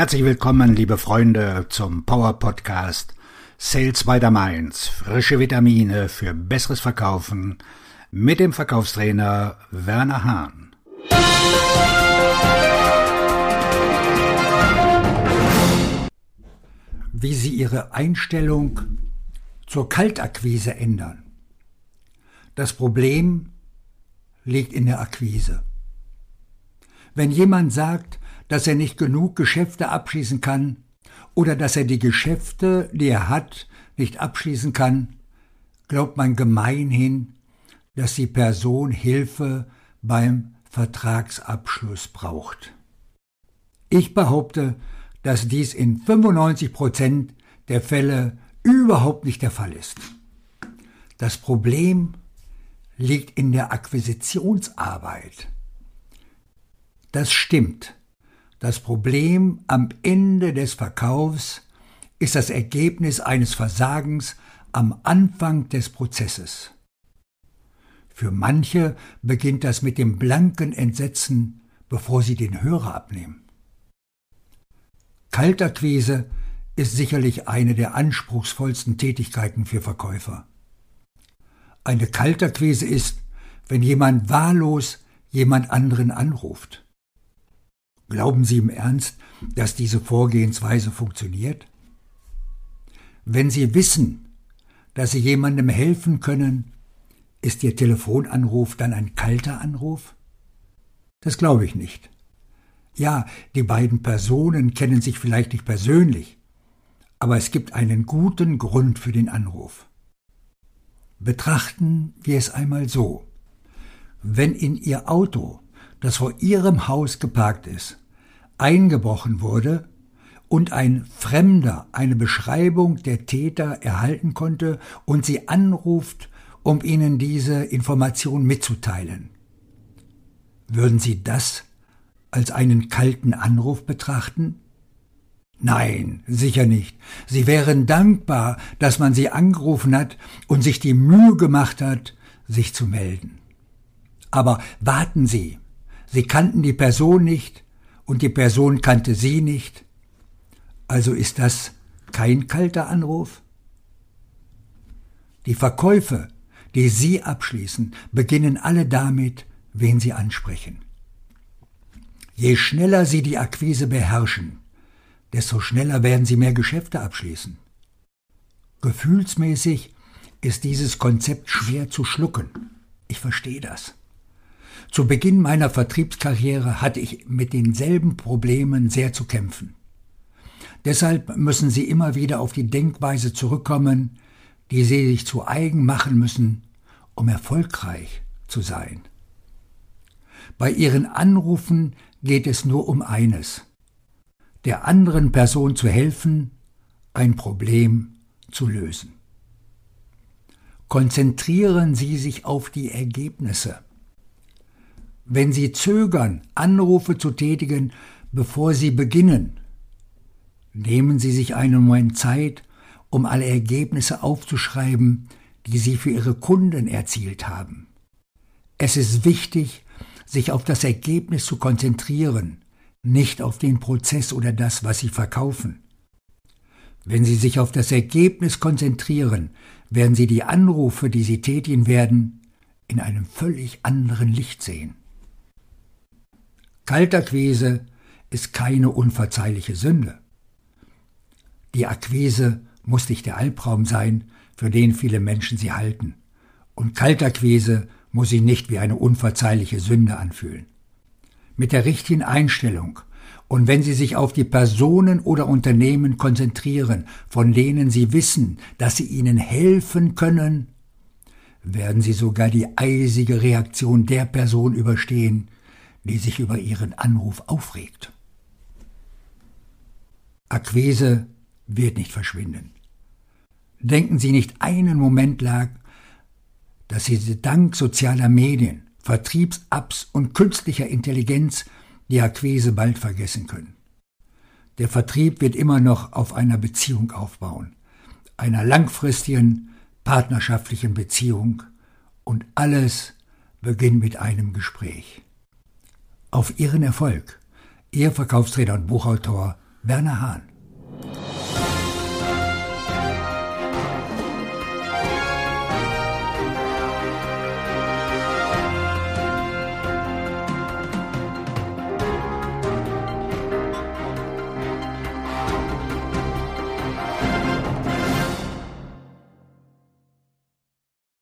Herzlich willkommen, liebe Freunde, zum Power Podcast Sales by the Mainz. Frische Vitamine für besseres Verkaufen mit dem Verkaufstrainer Werner Hahn. Wie Sie Ihre Einstellung zur Kaltakquise ändern. Das Problem liegt in der Akquise. Wenn jemand sagt, dass er nicht genug Geschäfte abschließen kann oder dass er die Geschäfte, die er hat, nicht abschließen kann, glaubt man gemeinhin, dass die Person Hilfe beim Vertragsabschluss braucht. Ich behaupte, dass dies in 95 Prozent der Fälle überhaupt nicht der Fall ist. Das Problem liegt in der Akquisitionsarbeit. Das stimmt. Das Problem am Ende des Verkaufs ist das Ergebnis eines Versagens am Anfang des Prozesses. Für manche beginnt das mit dem blanken Entsetzen, bevor sie den Hörer abnehmen. Kaltakquise ist sicherlich eine der anspruchsvollsten Tätigkeiten für Verkäufer. Eine Kaltakquise ist, wenn jemand wahllos jemand anderen anruft. Glauben Sie im Ernst, dass diese Vorgehensweise funktioniert? Wenn Sie wissen, dass Sie jemandem helfen können, ist Ihr Telefonanruf dann ein kalter Anruf? Das glaube ich nicht. Ja, die beiden Personen kennen sich vielleicht nicht persönlich, aber es gibt einen guten Grund für den Anruf. Betrachten wir es einmal so. Wenn in Ihr Auto, das vor Ihrem Haus geparkt ist, eingebrochen wurde und ein Fremder eine Beschreibung der Täter erhalten konnte und sie anruft, um ihnen diese Information mitzuteilen. Würden Sie das als einen kalten Anruf betrachten? Nein, sicher nicht. Sie wären dankbar, dass man Sie angerufen hat und sich die Mühe gemacht hat, sich zu melden. Aber warten Sie, Sie kannten die Person nicht, und die Person kannte Sie nicht, also ist das kein kalter Anruf? Die Verkäufe, die Sie abschließen, beginnen alle damit, wen Sie ansprechen. Je schneller Sie die Akquise beherrschen, desto schneller werden Sie mehr Geschäfte abschließen. Gefühlsmäßig ist dieses Konzept schwer zu schlucken. Ich verstehe das. Zu Beginn meiner Vertriebskarriere hatte ich mit denselben Problemen sehr zu kämpfen. Deshalb müssen Sie immer wieder auf die Denkweise zurückkommen, die Sie sich zu eigen machen müssen, um erfolgreich zu sein. Bei Ihren Anrufen geht es nur um eines, der anderen Person zu helfen, ein Problem zu lösen. Konzentrieren Sie sich auf die Ergebnisse. Wenn Sie zögern, Anrufe zu tätigen, bevor Sie beginnen, nehmen Sie sich einen Moment Zeit, um alle Ergebnisse aufzuschreiben, die Sie für Ihre Kunden erzielt haben. Es ist wichtig, sich auf das Ergebnis zu konzentrieren, nicht auf den Prozess oder das, was Sie verkaufen. Wenn Sie sich auf das Ergebnis konzentrieren, werden Sie die Anrufe, die Sie tätigen werden, in einem völlig anderen Licht sehen. Kaltakquise ist keine unverzeihliche Sünde. Die Akquise muss nicht der Albtraum sein, für den viele Menschen sie halten. Und Kaltakquise muss sich nicht wie eine unverzeihliche Sünde anfühlen. Mit der richtigen Einstellung und wenn Sie sich auf die Personen oder Unternehmen konzentrieren, von denen Sie wissen, dass sie Ihnen helfen können, werden Sie sogar die eisige Reaktion der Person überstehen, die sich über ihren Anruf aufregt. Akquise wird nicht verschwinden. Denken Sie nicht einen Moment lang, dass Sie dank sozialer Medien, Vertriebsapps und künstlicher Intelligenz die Akquise bald vergessen können. Der Vertrieb wird immer noch auf einer Beziehung aufbauen, einer langfristigen, partnerschaftlichen Beziehung und alles beginnt mit einem Gespräch auf Ihren Erfolg. Ihr Verkaufstrainer und Buchautor Werner Hahn.